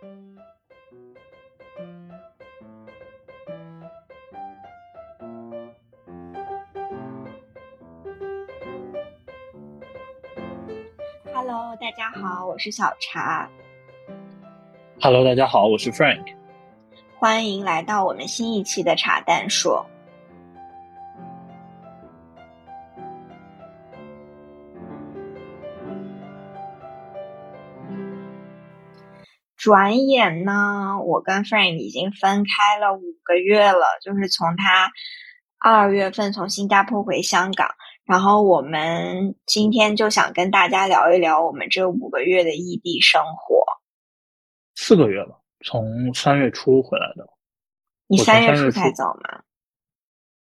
Hello，大家好，我是小茶。Hello，大家好，我是 Frank。欢迎来到我们新一期的茶蛋说。转眼呢，我跟 Frank 已经分开了五个月了，就是从他二月份从新加坡回香港，然后我们今天就想跟大家聊一聊我们这五个月的异地生活。四个月了，从三月初回来的。你三月初初才走吗？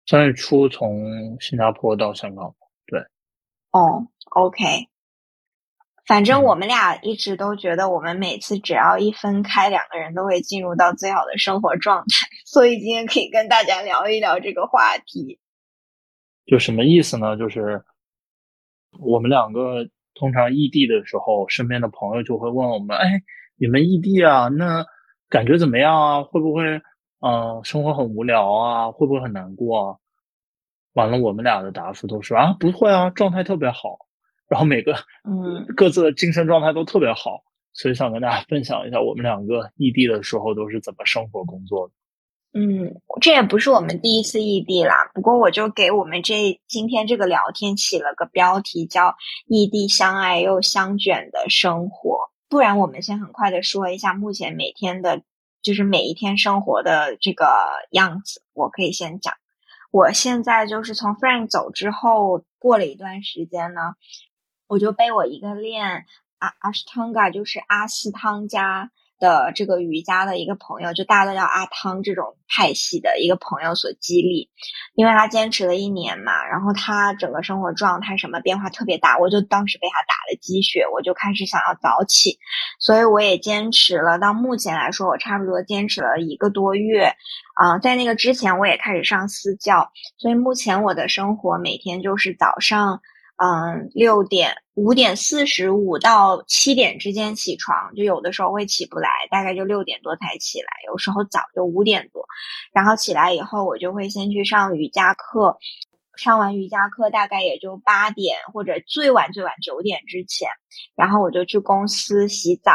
三月初从新加坡到香港，对，哦，OK。反正嗯我们俩一直都觉得，我们每次只要一分开，两个人都会进入到最好的生活状态。所以今天可以跟大家聊一聊这个话题。就什么意思呢？就是我们两个通常异地的时候，身边的朋友就会问我们：“哎，你们异地啊？那感觉怎么样啊？会不会嗯、呃生活很无聊啊？会不会很难过啊？”完了，我们俩的答复都是啊，不会啊，状态特别好。然后每个嗯各自的精神状态都特别好，所以想跟大家分享一下我们两个异地的时候都是怎么生活工作的。嗯，这也不是我们第一次异地啦。不过我就给我们这今天这个聊天起了个标题，叫“异地相爱又相卷的生活”。不然，我们先很快的说一下目前每天的，就是每一天生活的这个样子。我可以先讲，我现在就是从 Frank 走之后，过了一段时间呢，我就被我一个练阿阿斯汤嘎，就是阿斯汤加的这个瑜伽的一个朋友，就大家都叫阿汤这种派系的一个朋友所激励，因为他坚持了一年嘛，然后他整个生活状态什么变化特别大，我就当时被他打了鸡血，我就开始想要早起，所以我也坚持了。到目前来说，我差不多坚持了一个多月，啊、在那个之前我也开始上私教，所以目前我的生活每天就是早上。嗯，六点五点四十五到七点之间起床，就有的时候会起不来，大概就六点多才起来，有时候早就五点多。然后起来以后，我就会先去上瑜伽课，上完瑜伽课大概也就八点或者最晚最晚九点之前，然后我就去公司洗澡。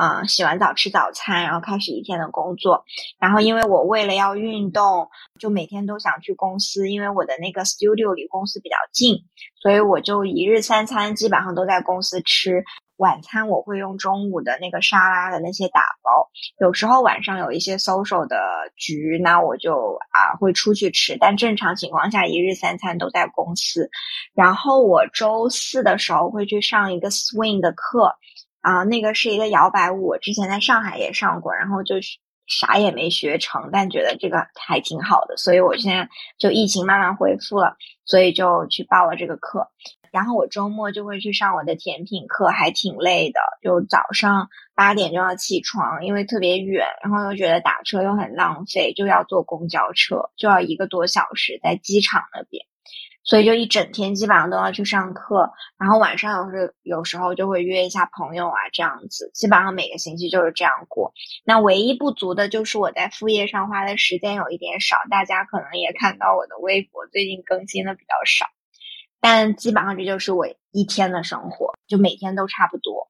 啊、洗完澡吃早餐，然后开始一天的工作。然后因为我为了要运动，就每天都想去公司，因为我的那个 studio 离公司比较近，所以我就一日三餐基本上都在公司吃。晚餐我会用中午的那个沙拉的那些打包，有时候晚上有一些 social 的局，那我就啊会出去吃，但正常情况下一日三餐都在公司。然后我周四的时候会去上一个 swing 的课，啊，那个是一个摇摆舞，我之前在上海也上过，然后就啥也没学成，但觉得这个还挺好的，所以我现在就疫情慢慢恢复了，所以就去报了这个课。然后我周末就会去上我的甜品课，还挺累的，就早上八点就要起床，因为特别远，然后又觉得打车又很浪费，就要坐公交车，就要一个多小时在机场那边。所以就一整天基本上都要去上课，然后晚上有时有时候就会约一下朋友啊，这样子，基本上每个星期就是这样过。那唯一不足的就是我在副业上花的时间有一点少，大家可能也看到我的微博最近更新的比较少，但基本上这就是我一天的生活，就每天都差不多。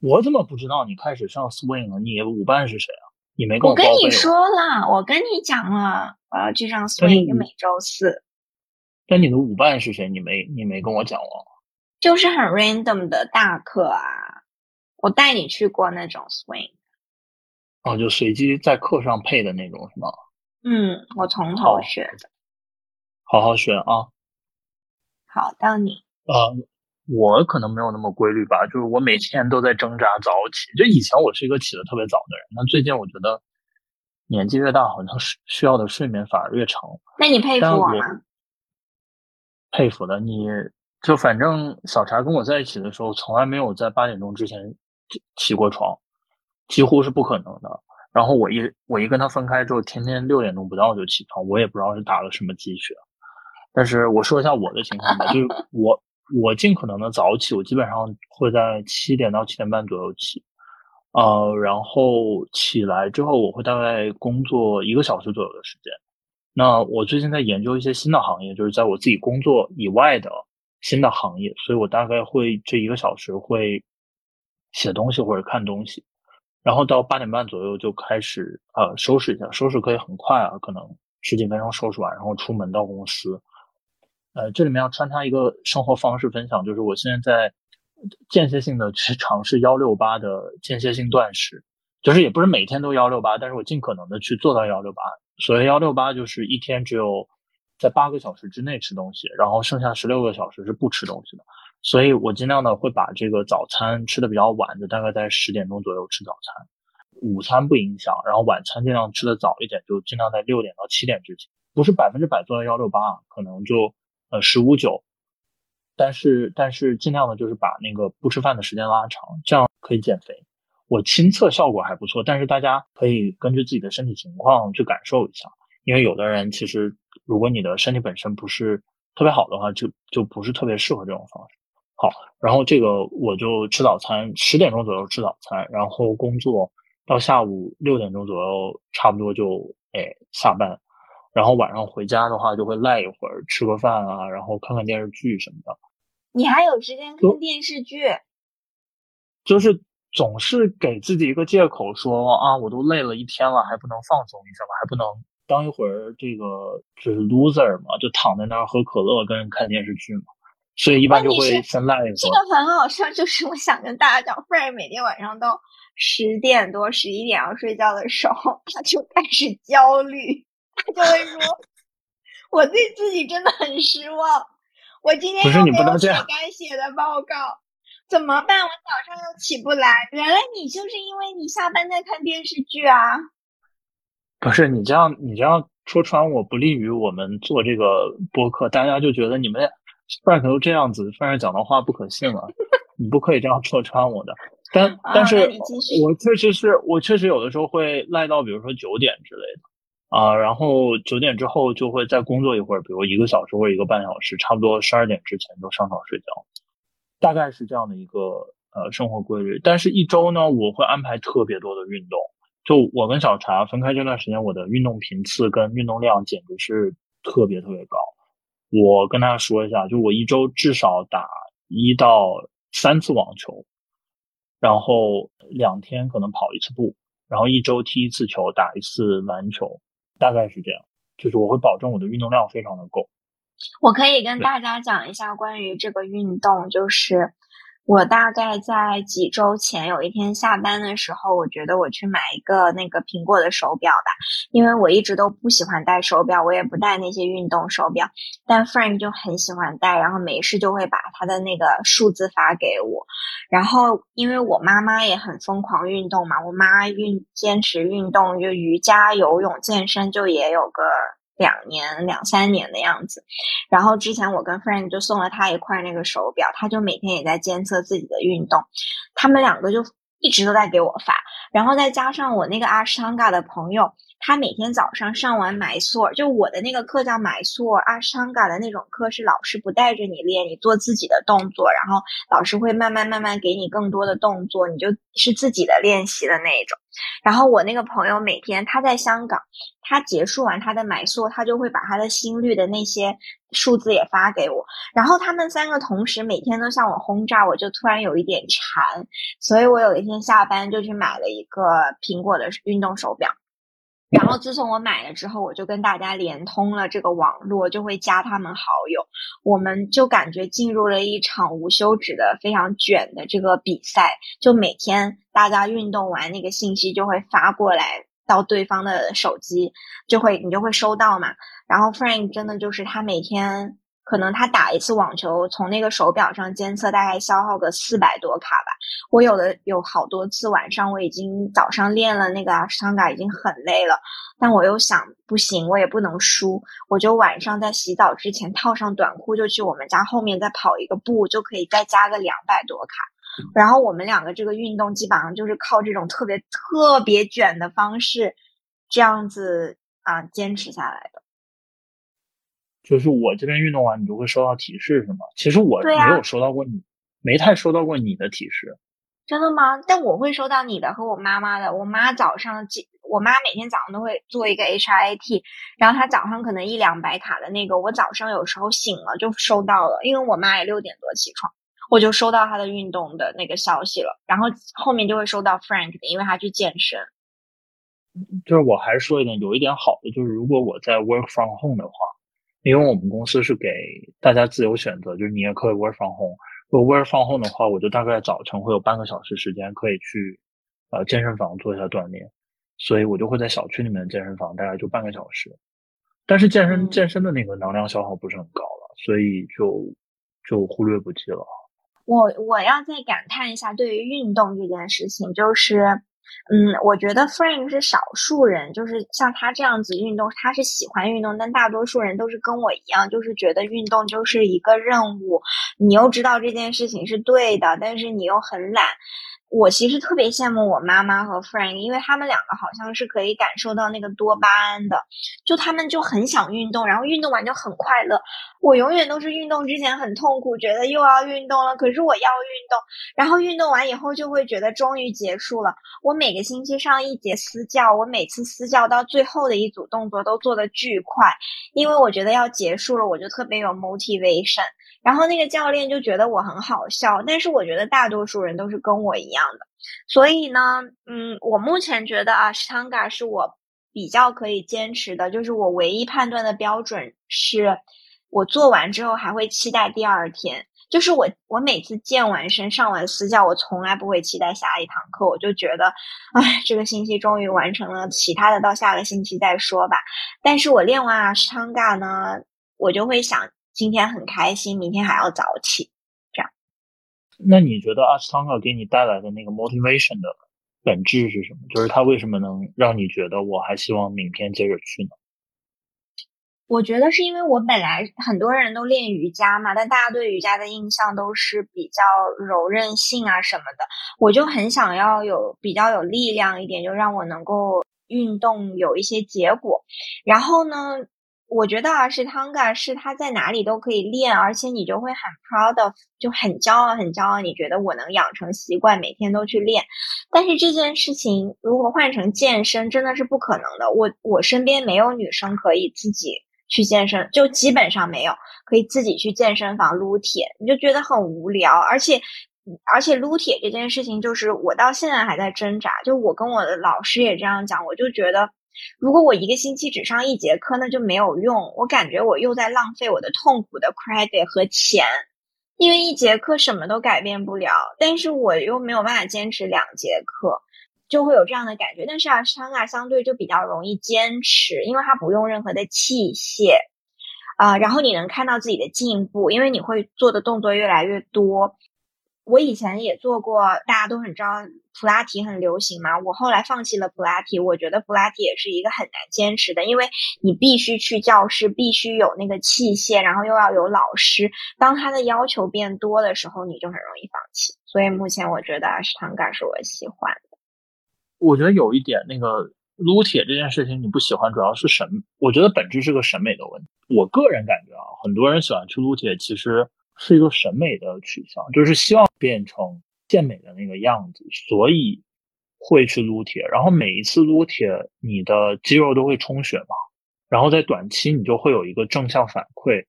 我怎么不知道你开始上 swing 了？你舞伴是谁啊？你没跟我跟你说了，我跟你讲了，我要去上 swing，就每周四，但你的舞伴是谁？你没你没跟我讲哦。就是很 random 的大课啊。我带你去过那种 swing。哦，就随机在课上配的那种是吗？嗯，我从头学的。好好学啊。好，到你。呃，我可能没有那么规律吧，就是我每天都在挣扎早起。就以前我是一个起的特别早的人，那最近我觉得年纪越大，好像是需要的睡眠反而越长。那你佩服我吗？佩服的，你就反正小茶跟我在一起的时候，从来没有在八点钟之前起起过床，几乎是不可能的。然后我一我一跟他分开之后，天天六点钟不到就起床，我也不知道是打了什么鸡血。但是我说一下我的情况吧，就是 我我尽可能的早起，我基本上会在七点到七点半左右起，呃，然后起来之后我会大概工作一个小时左右的时间。那我最近在研究一些新的行业，就是在我自己工作以外的新的行业，所以我大概会这一个小时会写东西或者看东西，然后到八点半左右就开始呃收拾一下，收拾可以很快啊，可能十几分钟收拾完，然后出门到公司。呃，这里面要穿插一个生活方式分享，就是我现在在间歇性的去尝试幺六八的间歇性断食，就是也不是每天都幺六八，但是我尽可能的去做到幺六八。所谓幺六八，就是一天只有在八个小时之内吃东西，然后剩下十六个小时是不吃东西的。所以我尽量的会把这个早餐吃的比较晚，就大概在十点钟左右吃早餐，午餐不影响，然后晚餐尽量吃的早一点，就尽量在六点到七点之前，不是百分之百做到幺六八，可能就。呃，十五九，但是但是尽量的就是把那个不吃饭的时间拉长，这样可以减肥。我亲测效果还不错，但是大家可以根据自己的身体情况去感受一下，因为有的人其实如果你的身体本身不是特别好的话，就就不是特别适合这种方式。好，然后这个我就吃早餐，十点钟左右吃早餐，然后工作到下午六点钟左右，差不多就哎下班。然后晚上回家的话，就会赖一会儿，吃个饭啊，然后看看电视剧什么的。你还有时间看电视剧？就是总是给自己一个借口，说啊，我都累了一天了，还不能放松一下吗？还不能当一会儿这个就是 loser 嘛，就躺在那儿喝可乐跟人看电视剧嘛。所以一般就会先赖。这个很好笑，就是我想跟大家讲 e d 每天晚上都十点多、十一点要睡觉的时候，他就开始焦虑。他就会说：“我对自己真的很失望，我今天又没有写该写的报告，怎么办？我早上又起不来。原来你就是因为你下班在看电视剧啊？不是你这样，你这样戳穿我，不利于我们做这个播客。大家就觉得你们 Frank 都这样子，Frank 讲的话不可信了。你不可以这样戳穿我的。但但是，我确实是我确实有的时候会赖到，比如说九点之类的。”啊，然后九点之后就会再工作一会儿，比如一个小时或者一个半小时，差不多十二点之前就上床睡觉，大概是这样的一个呃生活规律。但是，一周呢，我会安排特别多的运动。就我跟小茶分开这段时间，我的运动频次跟运动量简直是特别特别高。我跟大家说一下，就我一周至少打一到三次网球，然后两天可能跑一次步，然后一周踢一次球，打一次篮球。大概是这样，就是我会保证我的运动量非常的够。我可以跟大家讲一下关于这个运动，就是。我大概在几周前有一天下班的时候，我觉得我去买一个那个苹果的手表吧，因为我一直都不喜欢戴手表，我也不戴那些运动手表，但 Frank 就很喜欢戴，然后没事就会把他的那个数字发给我，然后因为我妈妈也很疯狂运动嘛，我妈运坚持运动就瑜伽、游泳、健身，就也有个。两年两三年的样子，然后之前我跟 friend 就送了他一块那个手表，他就每天也在监测自己的运动，他们两个就一直都在给我发，然后再加上我那个阿斯嘎的朋友。他每天早上上完埋索，就我的那个课叫埋索阿桑嘎的那种课，是老师不带着你练，你做自己的动作，然后老师会慢慢慢慢给你更多的动作，你就是自己的练习的那一种。然后我那个朋友每天他在香港，他结束完他的埋索，他就会把他的心率的那些数字也发给我，然后他们三个同时每天都向我轰炸，我就突然有一点馋，所以我有一天下班就去买了一个苹果的运动手表。然后自从我买了之后，我就跟大家连通了这个网络，就会加他们好友，我们就感觉进入了一场无休止的、非常卷的这个比赛。就每天大家运动完，那个信息就会发过来到对方的手机，就会你就会收到嘛。然后 Frank 真的就是他每天。可能他打一次网球，从那个手表上监测，大概消耗个四百多卡吧。我有的有好多次晚上，我已经早上练了那个阿斯汤嘎，已经很累了，但我又想不行，我也不能输，我就晚上在洗澡之前套上短裤，就去我们家后面再跑一个步，就可以再加个两百多卡。然后我们两个这个运动基本上就是靠这种特别特别卷的方式，这样子啊坚持下来的。就是我这边运动完，你就会收到提示，是吗？其实我没有收到过你，没太收到过你的提示。真的吗？但我会收到你的和我妈妈的。我妈早上我妈每天早上都会做一个 HIIT，然后她早上可能一两百卡的那个，我早上有时候醒了就收到了，因为我妈也六点多起床，我就收到她的运动的那个消息了，然后后面就会收到 Frank 的，因为他去健身。就是我还是说一点，有一点好的就是，如果我在 work from home 的话，因为我们公司是给大家自由选择，就是你也可以 work from home。如果 work from home 的话，我就大概早晨会有半个小时时间可以去呃健身房做一下锻炼，所以我就会在小区里面的健身房，大概就半个小时。但是健身健身的那个能量消耗不是很高了，所以就就忽略不计了。我我要再感叹一下，对于运动这件事情，就是。嗯，我觉得 Frank 是少数人，就是像他这样子运动，他是喜欢运动，但大多数人都是跟我一样，就是觉得运动就是一个任务，你又知道这件事情是对的，但是你又很懒。我其实特别羡慕我妈妈和 Frank，因为他们两个好像是可以感受到那个多巴胺的，就他们就很想运动，然后运动完就很快乐。我永远都是运动之前很痛苦，觉得又要运动了，可是我要运动，然后运动完以后就会觉得终于结束了。我每个星期上一节私教，我每次私教到最后的一组动作都做的巨快，因为我觉得要结束了，我就特别有 motivation。然后那个教练就觉得我很好笑，但是我觉得大多数人都是跟我一样的，所以呢，嗯，我目前觉得啊，Stanga 是我比较可以坚持的，就是我唯一判断的标准是，我做完之后还会期待第二天，就是我我每次健完身上完私教，我从来不会期待下一堂课，我就觉得，哎，这个星期终于完成了，其他的到下个星期再说吧。但是我练完 Stanga 呢，我就会想。今天很开心，明天还要早起，这样。那你觉得阿斯汤克给你带来的那个 motivation 的本质是什么？就是他为什么能让你觉得我还希望明天接着去呢？我觉得是因为我本来很多人都练瑜伽嘛，但大家对瑜伽的印象都是比较柔韧性啊什么的，我就很想要有比较有力量一点，就让我能够运动有一些结果。然后呢？我觉得啊，是 Tanga 是他在哪里都可以练，而且你就会很 proud of，就很骄傲，很骄傲。你觉得我能养成习惯，每天都去练。但是这件事情如果换成健身，真的是不可能的。我我身边没有女生可以自己去健身，就基本上没有可以自己去健身房撸铁，你就觉得很无聊。而且而且撸铁这件事情，就是我到现在还在挣扎。就我跟我的老师也这样讲，我就觉得。如果我一个星期只上一节课，那就没有用。我感觉我又在浪费我的痛苦的 credit 和钱，因为一节课什么都改变不了。但是我又没有办法坚持两节课，就会有这样的感觉。但是啊，伤啊相对就比较容易坚持，因为它不用任何的器械啊，然后你能看到自己的进步，因为你会做的动作越来越多。我以前也做过，大家都很知道普拉提很流行嘛。我后来放弃了普拉提，我觉得普拉提也是一个很难坚持的，因为你必须去教室，必须有那个器械，然后又要有老师。当他的要求变多的时候，你就很容易放弃。所以目前我觉得阿斯汤嘎是我喜欢的。我觉得有一点，那个撸铁这件事情你不喜欢，主要是审，我觉得本质是个审美的问题。我个人感觉啊，很多人喜欢去撸铁，其实。是一个审美的取向，就是希望变成健美的那个样子，所以会去撸铁。然后每一次撸铁，你的肌肉都会充血嘛，然后在短期你就会有一个正向反馈，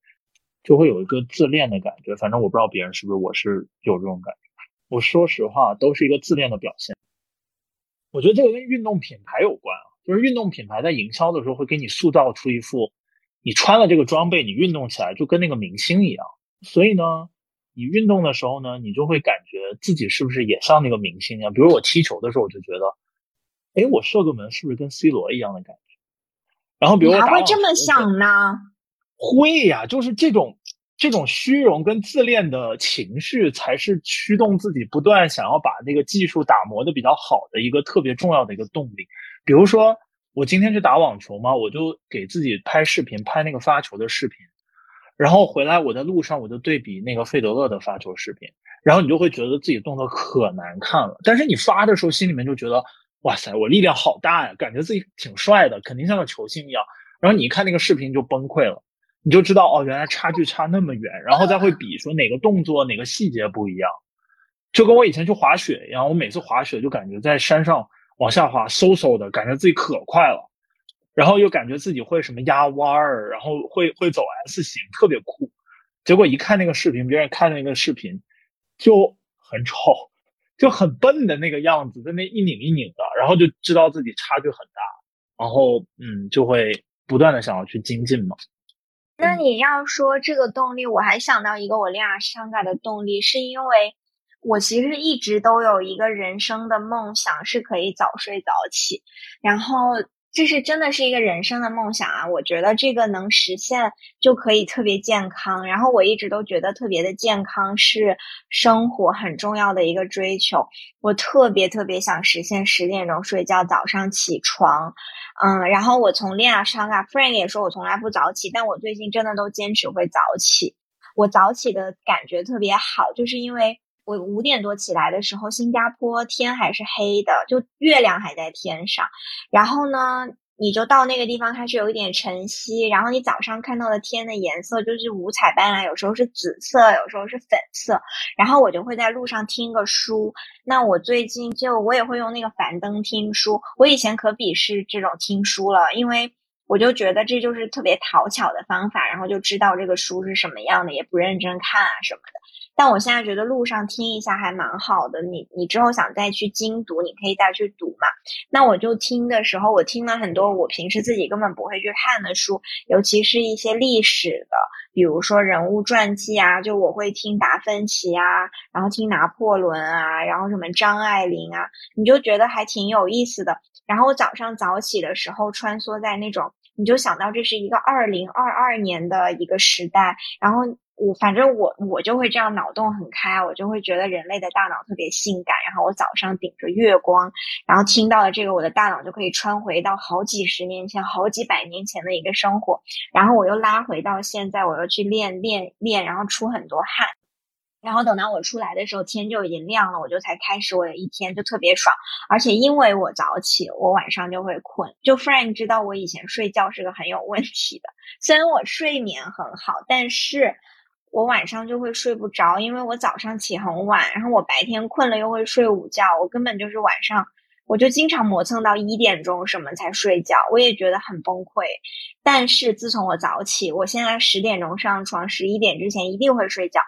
就会有一个自恋的感觉。反正我不知道别人是不是，我是有这种感觉。我说实话，都是一个自恋的表现。我觉得这个跟运动品牌有关啊，就是运动品牌在营销的时候会给你塑造出一副，你穿了这个装备，你运动起来就跟那个明星一样。所以呢，你运动的时候呢，你就会感觉自己是不是也像那个明星一样？比如我踢球的时候，我就觉得，哎，我射个门是不是跟 C 罗一样的感觉？然后比如我还会这么想呢？会呀，就是这种这种虚荣跟自恋的情绪，才是驱动自己不断想要把那个技术打磨的比较好的一个特别重要的一个动力。比如说，我今天去打网球嘛，我就给自己拍视频，拍那个发球的视频。然后回来，我在路上我就对比那个费德勒的发球视频，然后你就会觉得自己动作可难看了。但是你发的时候心里面就觉得，哇塞，我力量好大呀，感觉自己挺帅的，肯定像个球星一样。然后你一看那个视频就崩溃了，你就知道哦，原来差距差那么远。然后再会比说哪个动作哪个细节不一样，就跟我以前去滑雪一样，我每次滑雪就感觉在山上。往下滑，嗖嗖的感觉自己可快了，然后又感觉自己会什么压弯儿，然后会会走 S 型，特别酷。结果一看那个视频，别人看那个视频就很丑，就很笨的那个样子，在那一拧一拧的，然后就知道自己差距很大，然后嗯，就会不断的想要去精进嘛。那你要说这个动力，我还想到一个我恋爱伤感的动力，是因为我其实一直都有一个人生的梦想，是可以早睡早起，然后。这是真的是一个人生的梦想啊！我觉得这个能实现就可以特别健康。然后我一直都觉得特别的健康是生活很重要的一个追求。我特别特别想实现十点钟睡觉，早上起床。嗯，然后我从恋爱上啊，Frank 也说我从来不早起，但我最近真的都坚持会早起。我早起的感觉特别好，就是因为我五点多起来的时候，新加坡天还是黑的，就月亮还在天上。然后呢，你就到那个地方，它是有一点晨曦。然后你早上看到的天的颜色就是五彩斑斓，有时候是紫色，有时候是粉色。然后我就会在路上听个书。那我最近就我也会用那个樊登听书。我以前可鄙视这种听书了，因为我就觉得这就是特别讨巧的方法，然后就知道这个书是什么样的，也不认真看啊什么的。但我现在觉得路上听一下还蛮好的。你你之后想再去精读，你可以再去读嘛。那我就听的时候，我听了很多我平时自己根本不会去看的书，尤其是一些历史的，比如说人物传记啊，就我会听达芬奇啊，然后听拿破仑啊，然后什么张爱玲啊，你就觉得还挺有意思的。然后我早上早起的时候，穿梭在那种，你就想到这是一个二零二二年的一个时代，然后。我反正我我就会这样脑洞很开，我就会觉得人类的大脑特别性感。然后我早上顶着月光，然后听到了这个，我的大脑就可以穿回到好几十年前、好几百年前的一个生活。然后我又拉回到现在，我又去练练练，然后出很多汗。然后等到我出来的时候，天就已经亮了，我就才开始我的一天，就特别爽。而且因为我早起，我晚上就会困。就 Frank 知道我以前睡觉是个很有问题的，虽然我睡眠很好，但是。我晚上就会睡不着，因为我早上起很晚，然后我白天困了又会睡午觉，我根本就是晚上我就经常磨蹭到一点钟什么才睡觉，我也觉得很崩溃。但是自从我早起，我现在十点钟上床，十一点之前一定会睡觉，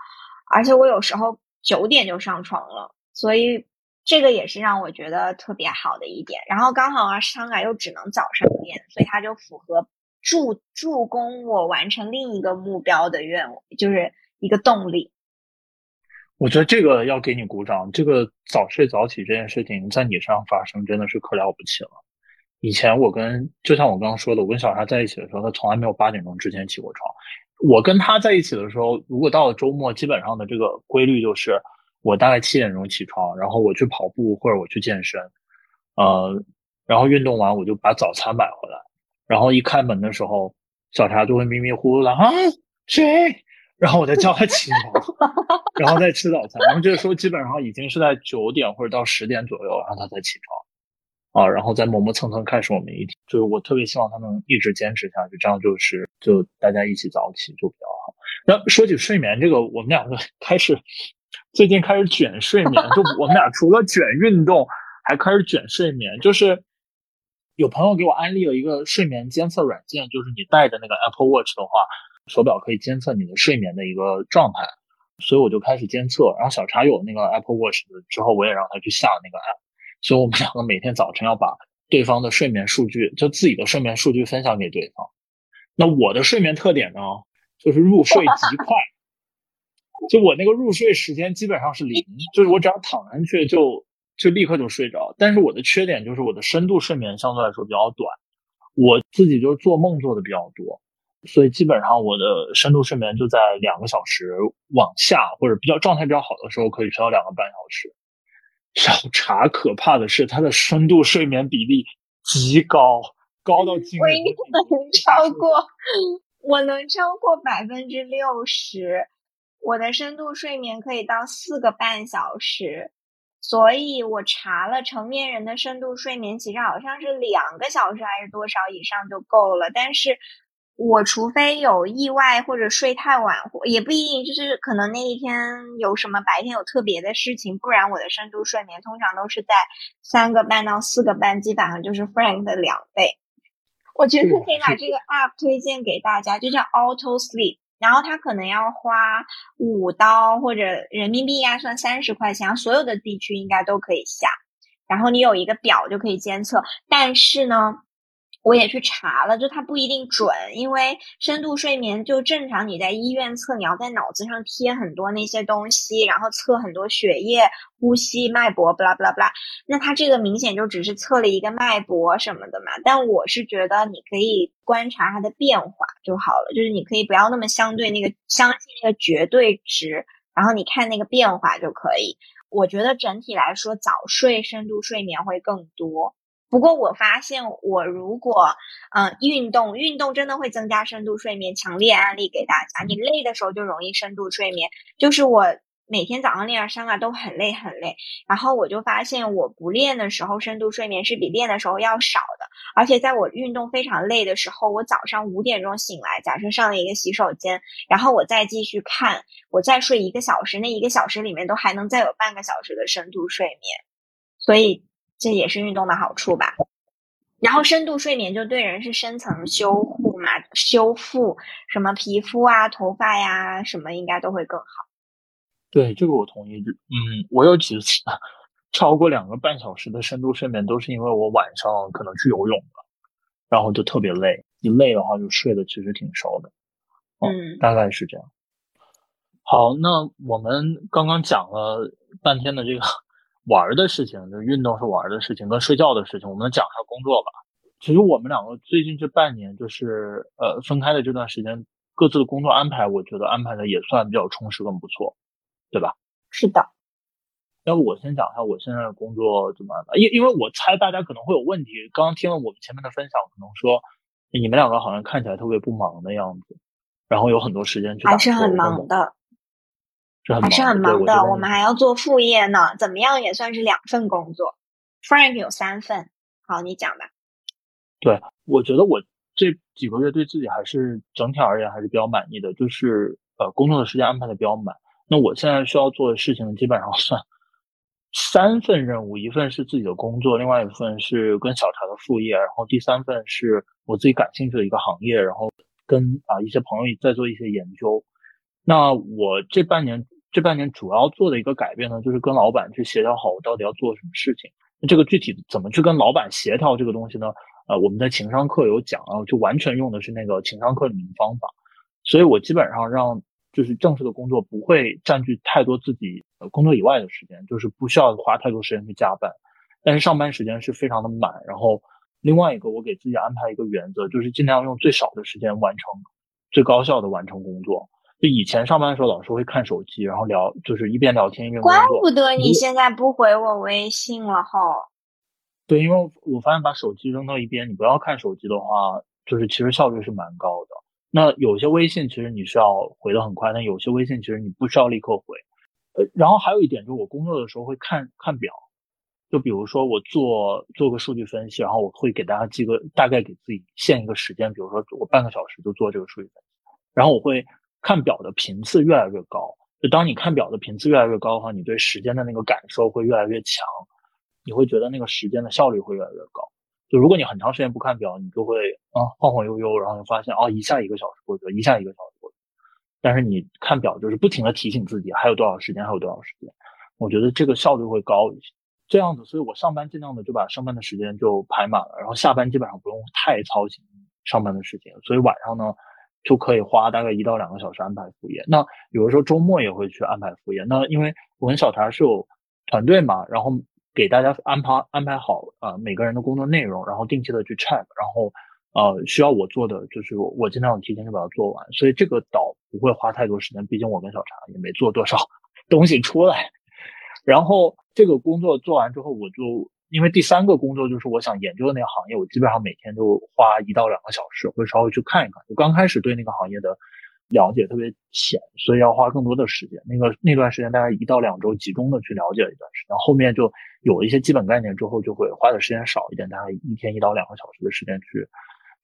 而且我有时候九点就上床了，所以这个也是让我觉得特别好的一点。然后刚好啊，上海又只能早上练，所以它就符合。助助攻我完成另一个目标的愿望，就是一个动力。我觉得这个要给你鼓掌。这个早睡早起这件事情在你身上发生，真的是可了不起了。以前我跟就像我刚刚说的，我跟小沙在一起的时候，他从来没有八点钟之前起过床。我跟他在一起的时候，如果到了周末，基本上的这个规律就是，我大概七点钟起床，然后我去跑步或者我去健身，呃，然后运动完我就把早餐买回来。然后一开门的时候，小茶就会迷迷糊糊的啊谁？然后我再叫他起床，然后再吃早餐。然后这个时候基本上已经是在九点或者到十点左右，然后他才起床啊，然后再磨磨蹭蹭开始我们一天。就是我特别希望他能一直坚持下去，这样就是就大家一起早起就比较好。那说起睡眠这个，我们两个 开始最近开始卷睡眠，就我们俩除了卷运动，还开始卷睡眠，就是。有朋友给我安利了一个睡眠监测软件，就是你带着那个 Apple Watch 的话，手表可以监测你的睡眠的一个状态，所以我就开始监测。然后小茶有那个 Apple Watch 之后，我也让他去下了那个 App，所以我们两个每天早晨要把对方的睡眠数据，就自己的睡眠数据分享给对方。那我的睡眠特点呢，就是入睡极快，就我那个入睡时间基本上是零，就是我只要躺上去就。就立刻就睡着，但是我的缺点就是我的深度睡眠相对来说比较短，我自己就是做梦做的比较多，所以基本上我的深度睡眠就在两个小时往下，或者比较状态比较好的时候可以睡到两个半小时。小茶可怕的是，它的深度睡眠比例极高，高到惊人。我应该能超过，我能超过百分之六十，我的深度睡眠可以到四个半小时。所以我查了成年人的深度睡眠，其实好像是两个小时还是多少以上就够了。但是我除非有意外或者睡太晚，也不一定，就是可能那一天有什么白天有特别的事情，不然我的深度睡眠通常都是在三个半到四个半，基本上就是 Frank 的两倍。我觉得可以把这个 app 推荐给大家，就叫 Auto Sleep，然后他可能要花五刀或者人民币应该算三十块钱，所有的地区应该都可以下，然后你有一个表就可以监测，但是呢。我也去查了，就它不一定准，因为深度睡眠就正常。你在医院测，你要在脑子上贴很多那些东西，然后测很多血液、呼吸、脉搏，不啦不啦不啦。那它这个明显就只是测了一个脉搏什么的嘛。但我是觉得你可以观察它的变化就好了，就是你可以不要那么相对那个相信那个绝对值，然后你看那个变化就可以。我觉得整体来说，早睡深度睡眠会更多。不过我发现，我如果嗯运动，运动真的会增加深度睡眠。强烈案例给大家，你累的时候就容易深度睡眠。就是我每天早上练上啊都很累很累，然后我就发现我不练的时候深度睡眠是比练的时候要少的。而且在我运动非常累的时候，我早上五点钟醒来，假设上了一个洗手间，然后我再继续看，我再睡一个小时，那一个小时里面都还能再有半个小时的深度睡眠，所以。这也是运动的好处吧，然后深度睡眠就对人是深层修护嘛，修复什么皮肤啊、头发呀什么应该都会更好。对，这个我同意。嗯，我有几次超过两个半小时的深度睡眠，都是因为我晚上可能去游泳了，然后就特别累，一累的话就睡得其实挺熟的。嗯，大概是这样。好，那我们刚刚讲了半天的这个。玩的事情，就运动是玩的事情，跟睡觉的事情，我们讲一下工作吧。其实我们两个最近这半年，就是呃分开的这段时间，各自的工作安排，我觉得安排的也算比较充实跟不错，对吧？是的。要不我先讲一下我现在的工作怎么安排，因因为我猜大家可能会有问题。刚刚听了我们前面的分享，可能说你们两个好像看起来特别不忙的样子，然后有很多时间去还是很忙的。还是很忙的，我们还要做副业呢。怎么样也算是两份工作。Frank 有三份，好，你讲吧。对，我觉得我这几个月对自己还是整体而言还是比较满意的，就是呃工作的时间安排的比较满。那我现在需要做的事情基本上算三份任务，一份是自己的工作，另外一份是跟小茶的副业，然后第三份是我自己感兴趣的一个行业，然后跟啊一些朋友在做一些研究。那我这半年。这半年主要做的一个改变呢，就是跟老板去协调好我到底要做什么事情。那这个具体怎么去跟老板协调这个东西呢？呃，我们在情商课有讲啊，就完全用的是那个情商课里面的方法。所以我基本上让就是正式的工作不会占据太多自己呃工作以外的时间，就是不需要花太多时间去加班。但是上班时间是非常的满。然后另外一个我给自己安排一个原则，就是尽量用最少的时间完成最高效的完成工作。就以前上班的时候，老是会看手机，然后聊，就是一边聊天一边。怪不得你现在不回我微信了哈。对，因为我发现把手机扔到一边，你不要看手机的话，就是其实效率是蛮高的。那有些微信其实你是要回的很快，但有些微信其实你不需要立刻回。呃，然后还有一点就是我工作的时候会看看表，就比如说我做做个数据分析，然后我会给大家记个大概给自己限一个时间，比如说我半个小时就做这个数据分析，然后我会。看表的频次越来越高，就当你看表的频次越来越高的话，你对时间的那个感受会越来越强，你会觉得那个时间的效率会越来越高。就如果你很长时间不看表，你就会啊晃晃悠悠，然后就发现哦一下一个小时过去了，一下一个小时过去。但是你看表就是不停的提醒自己还有多少时间，还有多少时间。我觉得这个效率会高一些。这样子，所以我上班尽量的就把上班的时间就排满了，然后下班基本上不用太操心上班的事情。所以晚上呢。就可以花大概一到两个小时安排副业。那有的时候周末也会去安排副业。那因为我跟小茶是有团队嘛，然后给大家安排安排好啊每个人的工作内容，然后定期的去 check，然后呃需要我做的就是我尽量提前就把它做完。所以这个倒不会花太多时间，毕竟我跟小茶也没做多少 东西出来。然后这个工作做完之后，我就。因为第三个工作就是我想研究的那个行业，我基本上每天都花一到两个小时，会稍微去看一看。就刚开始对那个行业的了解特别浅，所以要花更多的时间。那个那段时间大概一到两周，集中的去了解一段时间。后面就有一些基本概念之后，就会花的时间少一点，大概一天一到两个小时的时间去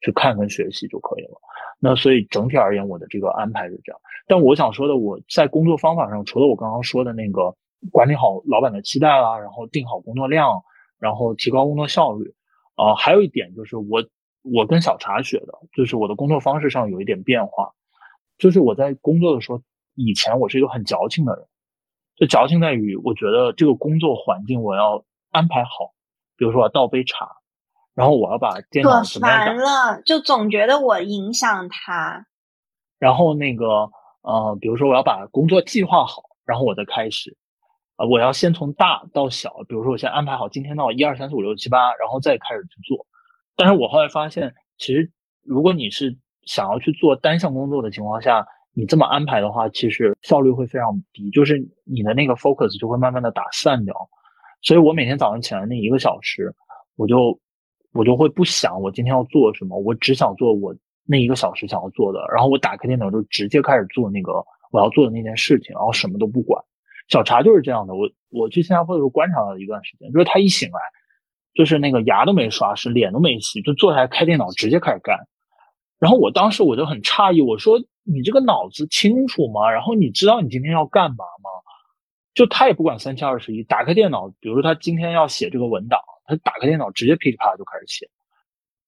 去看跟学习就可以了。那所以整体而言，我的这个安排是这样。但我想说的，我在工作方法上，除了我刚刚说的那个管理好老板的期待啦，然后定好工作量，然后提高工作效率，啊，还有一点就是我我跟小茶学的，就是我的工作方式上有一点变化，就是我在工作的时候，以前我是一个很矫情的人，就矫情在于我觉得这个工作环境我要安排好，比如说我倒杯茶。然后我要把电脑怎么样？烦了，就总觉得我影响他。然后那个呃，比如说我要把工作计划好，然后我再开始。啊，我要先从大到小，比如说我先安排好今天到一二三四五六七八，然后再开始去做。但是我后来发现，其实如果你是想要去做单项工作的情况下，你这么安排的话，其实效率会非常低，就是你的那个 focus 就会慢慢的打散掉。所以我每天早上起来那一个小时，我就。我就会不想我今天要做什么，我只想做我那一个小时想要做的，然后我打开电脑就直接开始做那个我要做的那件事情，然后什么都不管。小茶就是这样的，我我去新加坡的时候观察了一段时间，就是他一醒来，就是那个牙都没刷，是脸都没洗，就坐下来开电脑直接开始干。然后我当时我就很诧异，我说你这个脑子清楚吗？然后你知道你今天要干嘛吗？就他也不管三七二十一，打开电脑，比如说他今天要写这个文档。他打开电脑，直接噼里啪啦就开始写。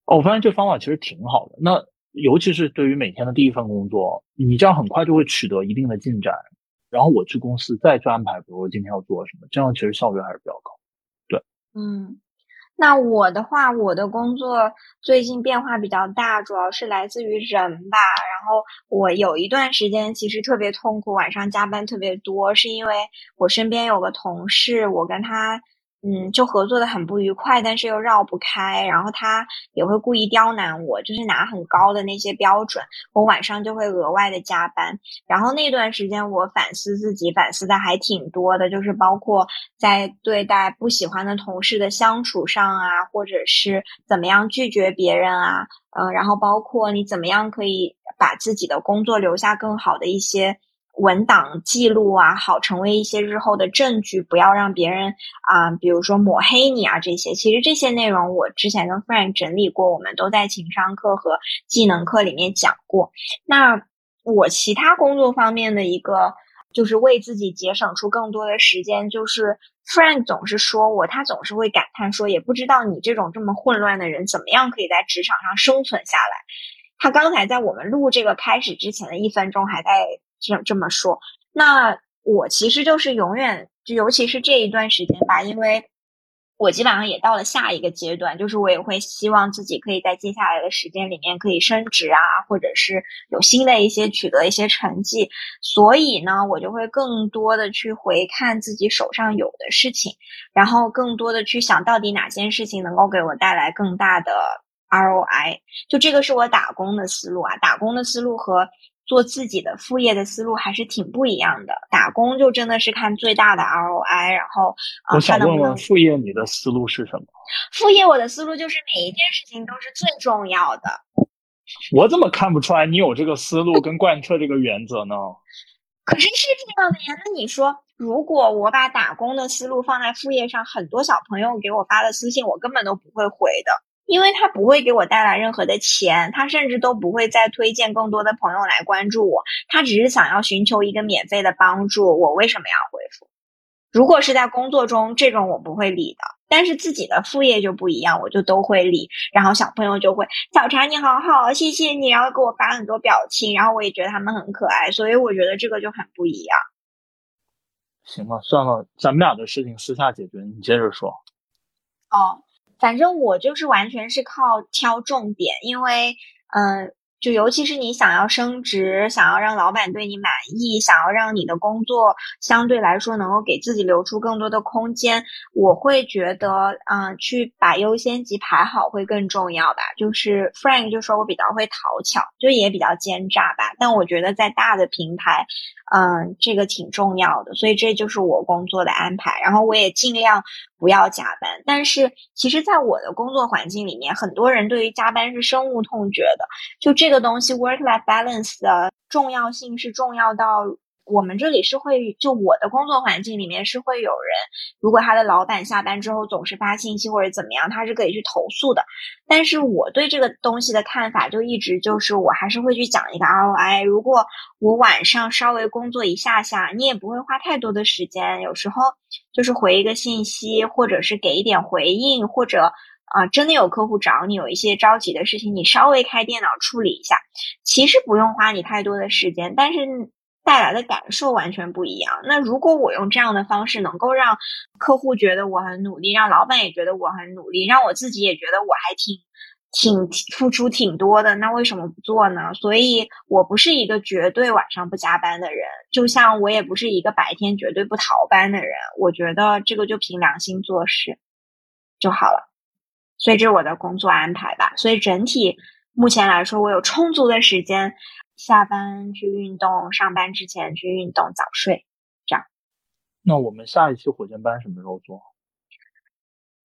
哦，我发现这方法其实挺好的。那尤其是对于每天的第一份工作，你这样很快就会取得一定的进展。然后我去公司再去安排，比如说今天要做什么，这样其实效率还是比较高。对，嗯，那我的话，我的工作最近变化比较大，主要是来自于人吧。然后我有一段时间其实特别痛苦，晚上加班特别多，是因为我身边有个同事，我跟他。嗯，就合作的很不愉快，但是又绕不开。然后他也会故意刁难我，就是拿很高的那些标准，我晚上就会额外的加班。然后那段时间我反思自己，反思的还挺多的，就是包括在对待不喜欢的同事的相处上啊，或者是怎么样拒绝别人啊，嗯，然后包括你怎么样可以把自己的工作留下更好的一些。文档记录啊，好成为一些日后的证据，不要让别人啊，比如说抹黑你啊这些。其实这些内容我之前跟 Frank 整理过，我们都在情商课和技能课里面讲过。那我其他工作方面的一个，就是为自己节省出更多的时间，就是 Frank 总是说我，他总是会感叹说，也不知道你这种这么混乱的人，怎么样可以在职场上生存下来。他刚才在我们录这个开始之前的一分钟还在。这这么说，那我其实就是永远，就尤其是这一段时间吧，因为我基本上也到了下一个阶段，就是我也会希望自己可以在接下来的时间里面可以升职啊，或者是有新的一些取得一些成绩，所以呢，我就会更多的去回看自己手上有的事情，然后更多的去想到底哪件事情能够给我带来更大的 ROI，就这个是我打工的思路啊，打工的思路和。做自己的副业的思路还是挺不一样的。打工就真的是看最大的 ROI，然后我想问问副业你的思路是什么？副业我的思路就是每一件事情都是最重要的。我怎么看不出来你有这个思路跟贯彻这个原则呢？可是是这样的呀。那你说，如果我把打工的思路放在副业上，很多小朋友给我发的私信，我根本都不会回的。因为他不会给我带来任何的钱，他甚至都不会再推荐更多的朋友来关注我，他只是想要寻求一个免费的帮助。我为什么要回复？如果是在工作中，这种我不会理的，但是自己的副业就不一样，我就都会理。然后小朋友就会小茶你好好，谢谢你，然后给我发很多表情，然后我也觉得他们很可爱，所以我觉得这个就很不一样。行吧，算了，咱们俩的事情私下解决，你接着说。哦。反正我就是完全是靠挑重点，因为，嗯，就尤其是你想要升职，想要让老板对你满意，想要让你的工作相对来说能够给自己留出更多的空间，我会觉得，嗯，去把优先级排好会更重要吧。就是 Frank 就说我比较会讨巧，就也比较奸诈吧，但我觉得在大的平台。嗯，这个挺重要的，所以这就是我工作的安排。然后我也尽量不要加班。但是，其实，在我的工作环境里面，很多人对于加班是深恶痛绝的。就这个东西，work-life balance 的重要性是重要到我们这里是会，就我的工作环境里面是会有人，如果他的老板下班之后总是发信息或者怎么样，他是可以去投诉的。但是我对这个东西的看法就一直就是，我还是会去讲一个 ROI。如果我晚上稍微工作一下下，你也不会花太多的时间，有时候就是回一个信息，或者是给一点回应，或者。啊，真的有客户找你，有一些着急的事情，你稍微开电脑处理一下，其实不用花你太多的时间，但是带来的感受完全不一样。那如果我用这样的方式能够让客户觉得我很努力，让老板也觉得我很努力，让我自己也觉得我还挺挺付出挺多的，那为什么不做呢？所以我不是一个绝对晚上不加班的人，就像我也不是一个白天绝对不逃班的人。我觉得这个就凭良心做事就好了。所以这是我的工作安排吧。所以整体目前来说，我有充足的时间下班去运动，上班之前去运动，早睡，这样。那我们下一期火箭班什么时候做？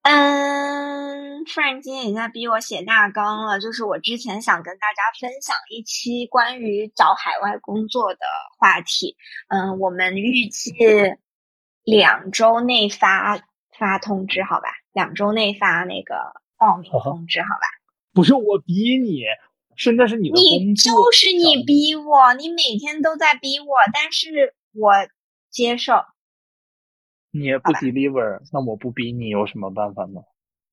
嗯，突然今天已经在逼我写大纲了。就是我之前想跟大家分享一期关于找海外工作的话题。嗯，我们预计两周内发发通知，好吧？两周内发那个。报名通知，好吧？不是我逼你，是那是你。你就是你逼我，你每天都在逼我，但是我接受。你也不 deliver，那我不逼你有什么办法呢？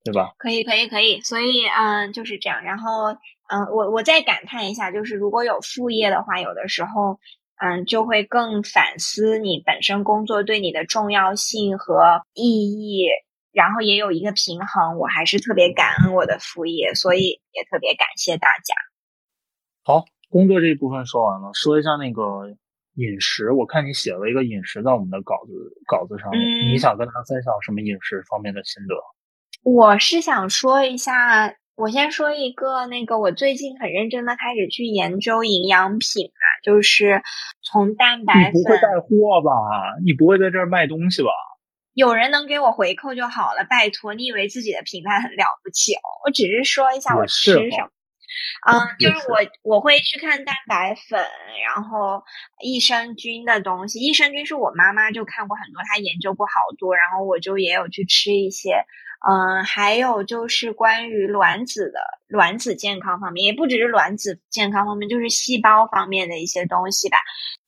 对吧？可以，可以，可以。所以，嗯，就是这样。然后，嗯，我我再感叹一下，就是如果有副业的话，有的时候，嗯，就会更反思你本身工作对你的重要性和意义。然后也有一个平衡，我还是特别感恩我的副业，所以也特别感谢大家。好，工作这一部分说完了，说一下那个饮食。我看你写了一个饮食在我们的稿子稿子上面，你想跟大家分享什么饮食方面的心得？我是想说一下，我先说一个那个，我最近很认真的开始去研究营养品啊，就是从蛋白粉。你不会带货吧？你不会在这儿卖东西吧？有人能给我回扣就好了，拜托！你以为自己的品牌很了不起哦？我只是说一下我吃什么，嗯，就是我我会去看蛋白粉，然后益生菌的东西。益生菌是我妈妈就看过很多，她研究过好多，然后我就也有去吃一些。嗯，还有就是关于卵子的卵子健康方面，也不只是卵子健康方面，就是细胞方面的一些东西吧。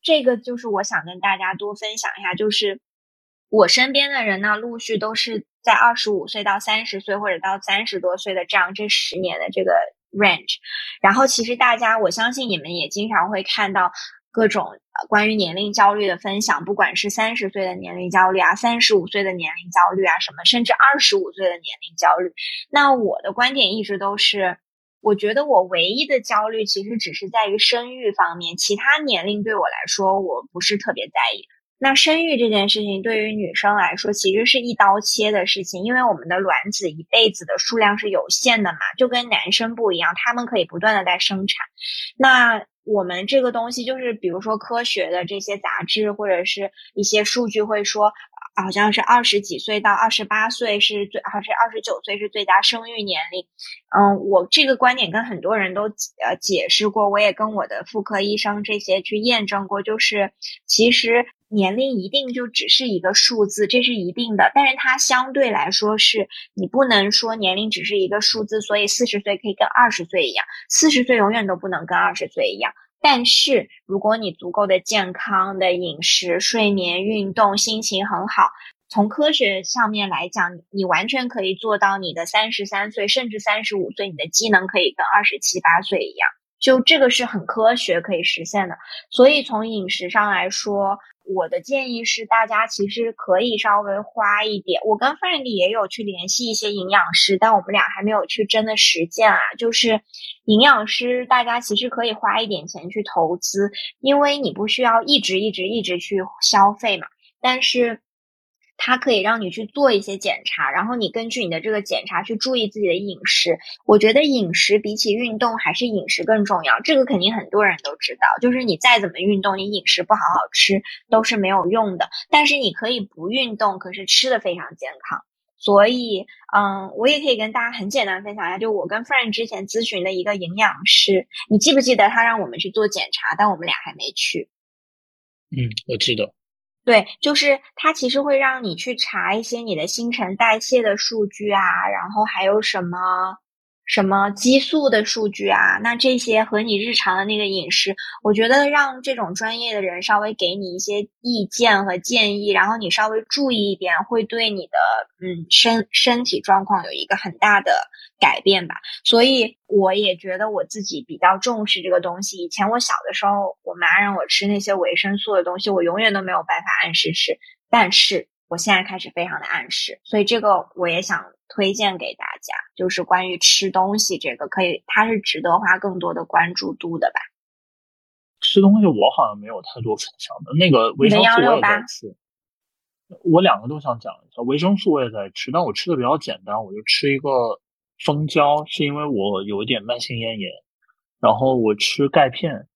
这个就是我想跟大家多分享一下，就是。我身边的人呢，陆续都是在二十五岁到三十岁，或者到三十多岁的这样这十年的这个 range。然后，其实大家，我相信你们也经常会看到各种关于年龄焦虑的分享，不管是三十岁的年龄焦虑啊，三十五岁的年龄焦虑啊，什么，甚至二十五岁的年龄焦虑。那我的观点一直都是，我觉得我唯一的焦虑其实只是在于生育方面，其他年龄对我来说，我不是特别在意。那生育这件事情对于女生来说，其实是一刀切的事情，因为我们的卵子一辈子的数量是有限的嘛，就跟男生不一样，他们可以不断的在生产。那我们这个东西就是，比如说科学的这些杂志或者是一些数据会说，好像是二十几岁到二十八岁是最，还是二十九岁是最佳生育年龄。嗯，我这个观点跟很多人都呃解释过，我也跟我的妇科医生这些去验证过，就是其实。年龄一定就只是一个数字，这是一定的。但是它相对来说是，你不能说年龄只是一个数字，所以四十岁可以跟二十岁一样，四十岁永远都不能跟二十岁一样。但是如果你足够的健康的饮食、睡眠、运动，心情很好，从科学上面来讲，你完全可以做到你的三十三岁甚至三十五岁，你的机能可以跟二十七八岁一样。就这个是很科学可以实现的。所以从饮食上来说。我的建议是，大家其实可以稍微花一点。我跟 Frank 也有去联系一些营养师，但我们俩还没有去真的实践啊。就是营养师，大家其实可以花一点钱去投资，因为你不需要一直一直一直去消费嘛。但是。它可以让你去做一些检查，然后你根据你的这个检查去注意自己的饮食。我觉得饮食比起运动还是饮食更重要，这个肯定很多人都知道。就是你再怎么运动，你饮食不好好吃都是没有用的。但是你可以不运动，可是吃的非常健康。所以，嗯，我也可以跟大家很简单分享一下，就我跟 Friend 之前咨询的一个营养师，你记不记得他让我们去做检查，但我们俩还没去。嗯，我记得。对，就是它其实会让你去查一些你的新陈代谢的数据啊，然后还有什么。什么激素的数据啊？那这些和你日常的那个饮食，我觉得让这种专业的人稍微给你一些意见和建议，然后你稍微注意一点，会对你的嗯身身体状况有一个很大的改变吧。所以我也觉得我自己比较重视这个东西。以前我小的时候，我妈让我吃那些维生素的东西，我永远都没有办法按时吃，但是我现在开始非常的按时，所以这个我也想。推荐给大家，就是关于吃东西这个，可以，它是值得花更多的关注度的吧。吃东西我好像没有太多分享的，那个维生素我也在吃。我两个都想讲一下，维生素我也在吃，但我吃的比较简单，我就吃一个蜂胶，是因为我有一点慢性咽炎，然后我吃钙片，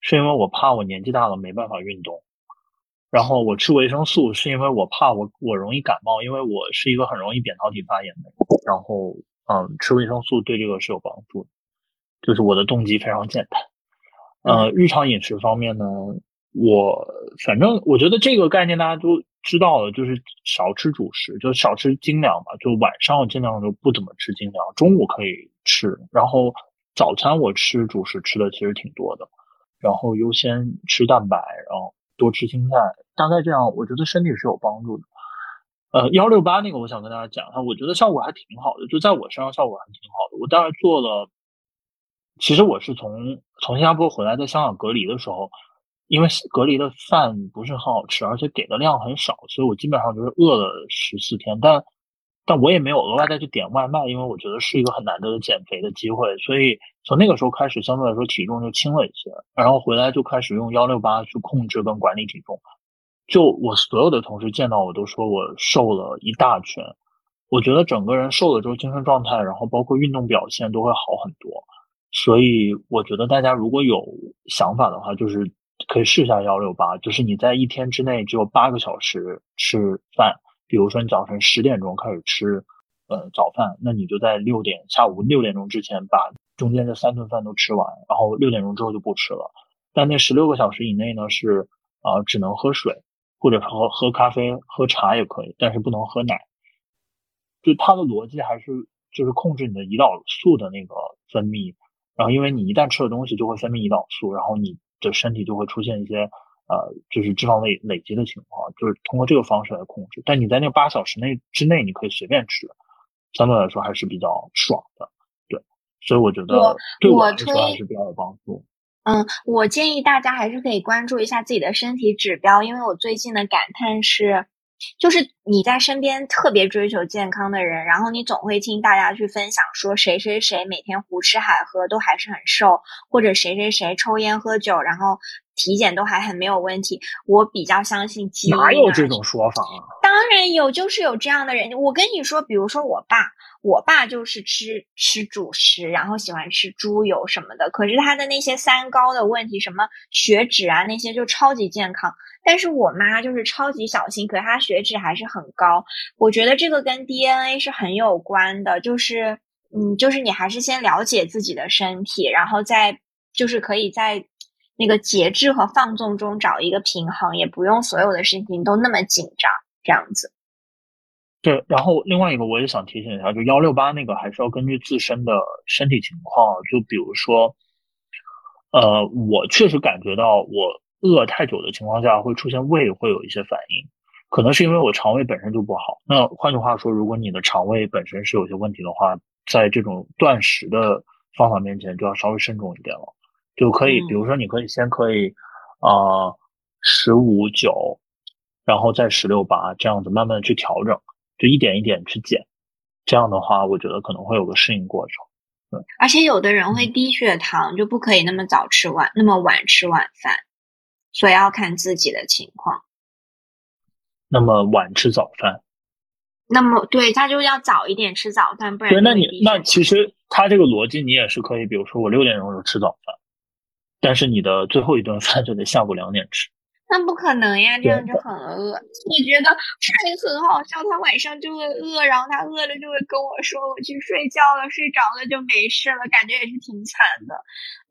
是因为我怕我年纪大了没办法运动。然后我吃维生素是因为我怕我我容易感冒，因为我是一个很容易扁桃体发炎的。然后嗯，吃维生素对这个是有帮助的，就是我的动机非常简单。呃，日常饮食方面呢，我反正我觉得这个概念大家都知道了，就是少吃主食，就少吃精粮嘛。就晚上尽量就不怎么吃精粮，中午可以吃。然后早餐我吃主食吃的其实挺多的，然后优先吃蛋白，然后。多吃青菜，大概这样，我觉得身体是有帮助的。呃，幺六八那个，我想跟大家讲一下，我觉得效果还挺好的，就在我身上效果还挺好的。我大概做了，其实我是从从新加坡回来，在香港隔离的时候，因为隔离的饭不是很好吃，而且给的量很少，所以我基本上就是饿了十四天，但。但我也没有额外再去点外卖，因为我觉得是一个很难得的减肥的机会，所以从那个时候开始，相对来说体重就轻了一些。然后回来就开始用幺六八去控制跟管理体重。就我所有的同事见到我都说我瘦了一大圈，我觉得整个人瘦了之后精神状态，然后包括运动表现都会好很多。所以我觉得大家如果有想法的话，就是可以试一下幺六八，就是你在一天之内只有八个小时吃饭。比如说你早晨十点钟开始吃，呃早饭，那你就在六点下午六点钟之前把中间这三顿饭都吃完，然后六点钟之后就不吃了。但那十六个小时以内呢是啊只能喝水或者喝喝咖啡喝茶也可以，但是不能喝奶。就它的逻辑还是就是控制你的胰岛素的那个分泌，然后因为你一旦吃了东西就会分泌胰岛素，然后你的身体就会出现一些。呃，就是脂肪累累积的情况，就是通过这个方式来控制。但你在那八小时内之内，你可以随便吃，相对来说还是比较爽的。对，所以我觉得对我来说还是比较有帮助。嗯，我建议大家还是可以关注一下自己的身体指标，因为我最近的感叹是。就是你在身边特别追求健康的人，然后你总会听大家去分享说谁谁谁每天胡吃海喝都还是很瘦，或者谁谁谁抽烟喝酒，然后体检都还很没有问题。我比较相信基因。哪有这种说法啊？当然有，就是有这样的人。我跟你说，比如说我爸，我爸就是吃吃主食，然后喜欢吃猪油什么的，可是他的那些三高的问题，什么血脂啊那些就超级健康。但是我妈就是超级小心，可是她血脂还是很高。我觉得这个跟 DNA 是很有关的，就是，嗯，就是你还是先了解自己的身体，然后再就是可以在那个节制和放纵中找一个平衡，也不用所有的事情都那么紧张，这样子。对，然后另外一个我也想提醒一下，就幺六八那个还是要根据自身的身体情况，就比如说，呃，我确实感觉到我。饿太久的情况下，会出现胃会有一些反应，可能是因为我肠胃本身就不好。那换句话说，如果你的肠胃本身是有些问题的话，在这种断食的方法面前，就要稍微慎重一点了。就可以，比如说，你可以先可以，啊，十五九，然后再十六八，这样子慢慢的去调整，就一点一点去减。这样的话，我觉得可能会有个适应过程。对，而且有的人会低血糖，就不可以那么早吃晚，那么晚吃晚饭。所以要看自己的情况。那么晚吃早饭？那么对他就要早一点吃早饭，不然对。那你那其实他这个逻辑你也是可以，比如说我六点钟就吃早饭，但是你的最后一顿饭就得下午两点吃。那不可能呀，这样就很饿。我觉得他很好笑，他晚上就会饿，然后他饿了就会跟我说我去睡觉了，睡着了就没事了，感觉也是挺惨的。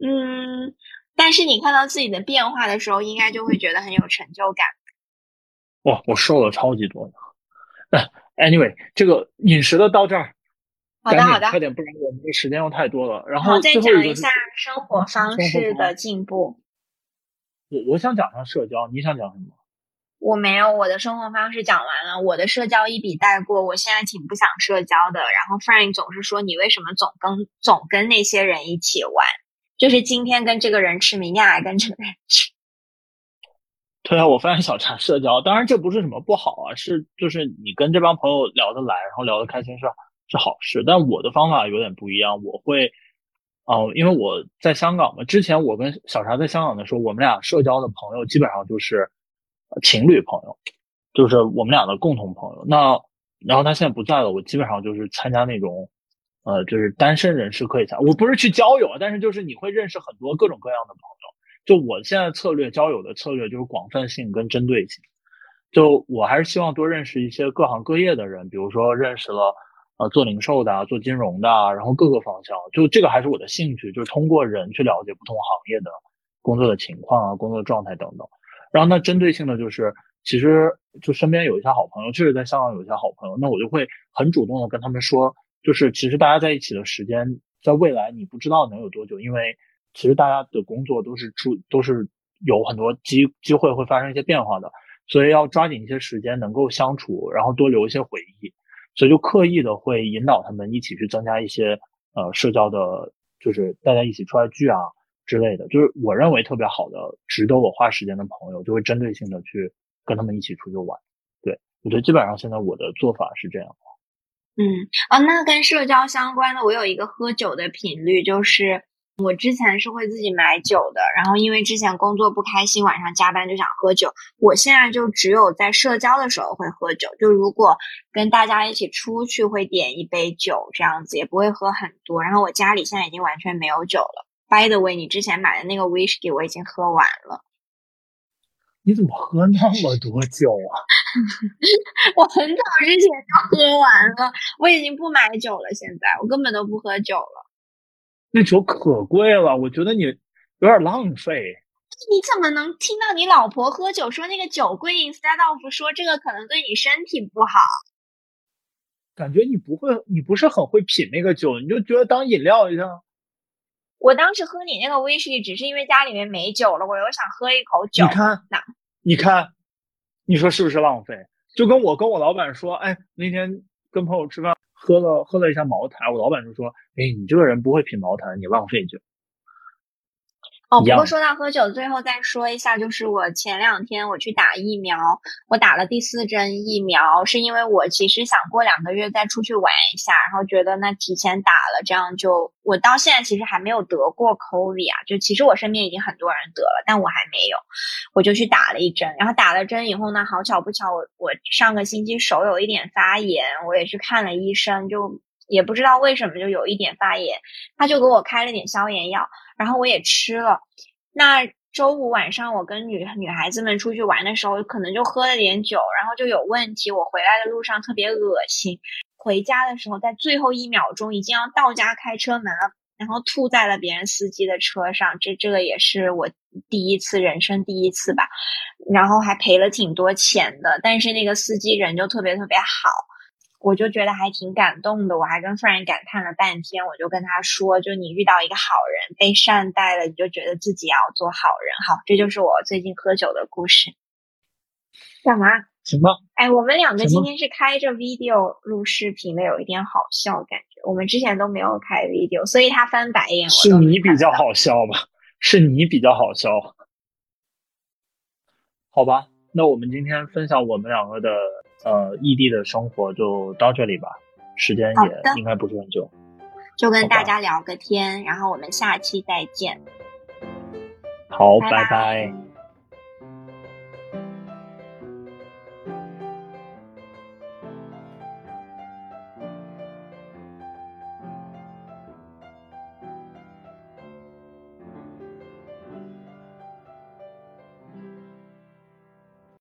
嗯。但是你看到自己的变化的时候，应该就会觉得很有成就感。哇，我瘦了超级多的。Anyway，这个饮食的到这儿，好的好的，快点，不然我们的时间又太多了。然后再讲一下生活方式的进步。我我想讲上社交，你想讲什么？我没有，我的生活方式讲完了，我的社交一笔带过。我现在挺不想社交的。然后 Frank 总是说你为什么总跟总跟那些人一起玩？就是今天跟这个人吃，明天还跟这个人吃。对啊，我发现小茶社交，当然这不是什么不好啊，是就是你跟这帮朋友聊得来，然后聊得开心是是好事。但我的方法有点不一样，我会，哦，因为我在香港嘛，之前我跟小茶在香港的时候，我们俩社交的朋友基本上就是情侣朋友，就是我们俩的共同朋友。那然后他现在不在了，我基本上就是参加那种，呃，就是单身人士可以参，我不是去交友，但是就是你会认识很多各种各样的朋友。就我现在策略交友的策略就是广泛性跟针对性，就我还是希望多认识一些各行各业的人，比如说认识了呃做零售的、做金融的，然后各个方向，就这个还是我的兴趣，就是通过人去了解不同行业的工作的情况啊、工作状态等等。然后那针对性的就是，其实就身边有一些好朋友，确实在香港有一些好朋友，那我就会很主动的跟他们说，就是其实大家在一起的时间，在未来你不知道能有多久，因为。其实大家的工作都是出都是有很多机机会会发生一些变化的，所以要抓紧一些时间能够相处，然后多留一些回忆，所以就刻意的会引导他们一起去增加一些呃社交的，就是大家一起出来聚啊之类的，就是我认为特别好的值得我花时间的朋友，就会针对性的去跟他们一起出去玩。对我觉得基本上现在我的做法是这样。嗯啊，那跟社交相关的，我有一个喝酒的频率就是。我之前是会自己买酒的，然后因为之前工作不开心，晚上加班就想喝酒。我现在就只有在社交的时候会喝酒，就如果跟大家一起出去会点一杯酒这样子，也不会喝很多。然后我家里现在已经完全没有酒了。By the way，你之前买的那个 whisky 我已经喝完了。你怎么喝那么多酒啊？我很早之前就喝完了，我已经不买酒了。现在我根本都不喝酒了。那酒可贵了，我觉得你有点浪费。你怎么能听到你老婆喝酒说那个酒贵？Instead of 说这个可能对你身体不好。感觉你不会，你不是很会品那个酒，你就觉得当饮料一样。我当时喝你那个威士忌，只是因为家里面没酒了，我又想喝一口酒。你看，你看，你说是不是浪费？就跟我跟我老板说，哎，那天跟朋友吃饭。喝了喝了一下茅台，我老板就说：“哎，你这个人不会品茅台，你浪费酒。”哦，不过说到喝酒，最后再说一下，就是我前两天我去打疫苗，我打了第四针疫苗，是因为我其实想过两个月再出去玩一下，然后觉得那提前打了，这样就我到现在其实还没有得过 COVID 啊，就其实我身边已经很多人得了，但我还没有，我就去打了一针，然后打了针以后呢，好巧不巧，我我上个星期手有一点发炎，我也去看了医生，就也不知道为什么就有一点发炎，他就给我开了点消炎药。然后我也吃了。那周五晚上我跟女女孩子们出去玩的时候，可能就喝了点酒，然后就有问题。我回来的路上特别恶心，回家的时候在最后一秒钟已经要到家开车门了，然后吐在了别人司机的车上。这这个也是我第一次人生第一次吧，然后还赔了挺多钱的。但是那个司机人就特别特别好。我就觉得还挺感动的，我还跟夫人感叹了半天。我就跟他说：“就你遇到一个好人，被善待了，你就觉得自己要做好人。”好，这就是我最近喝酒的故事。干嘛？什么。哎，我们两个今天是开着 video 录视频的，有一点好笑感觉。我们之前都没有开 video，所以他翻白眼。是你比较好笑吧？是你比较好笑。好吧，那我们今天分享我们两个的。呃，异地的生活就到这里吧，时间也应该不是很久，就跟大家聊个天，然后我们下期再见。好，拜拜。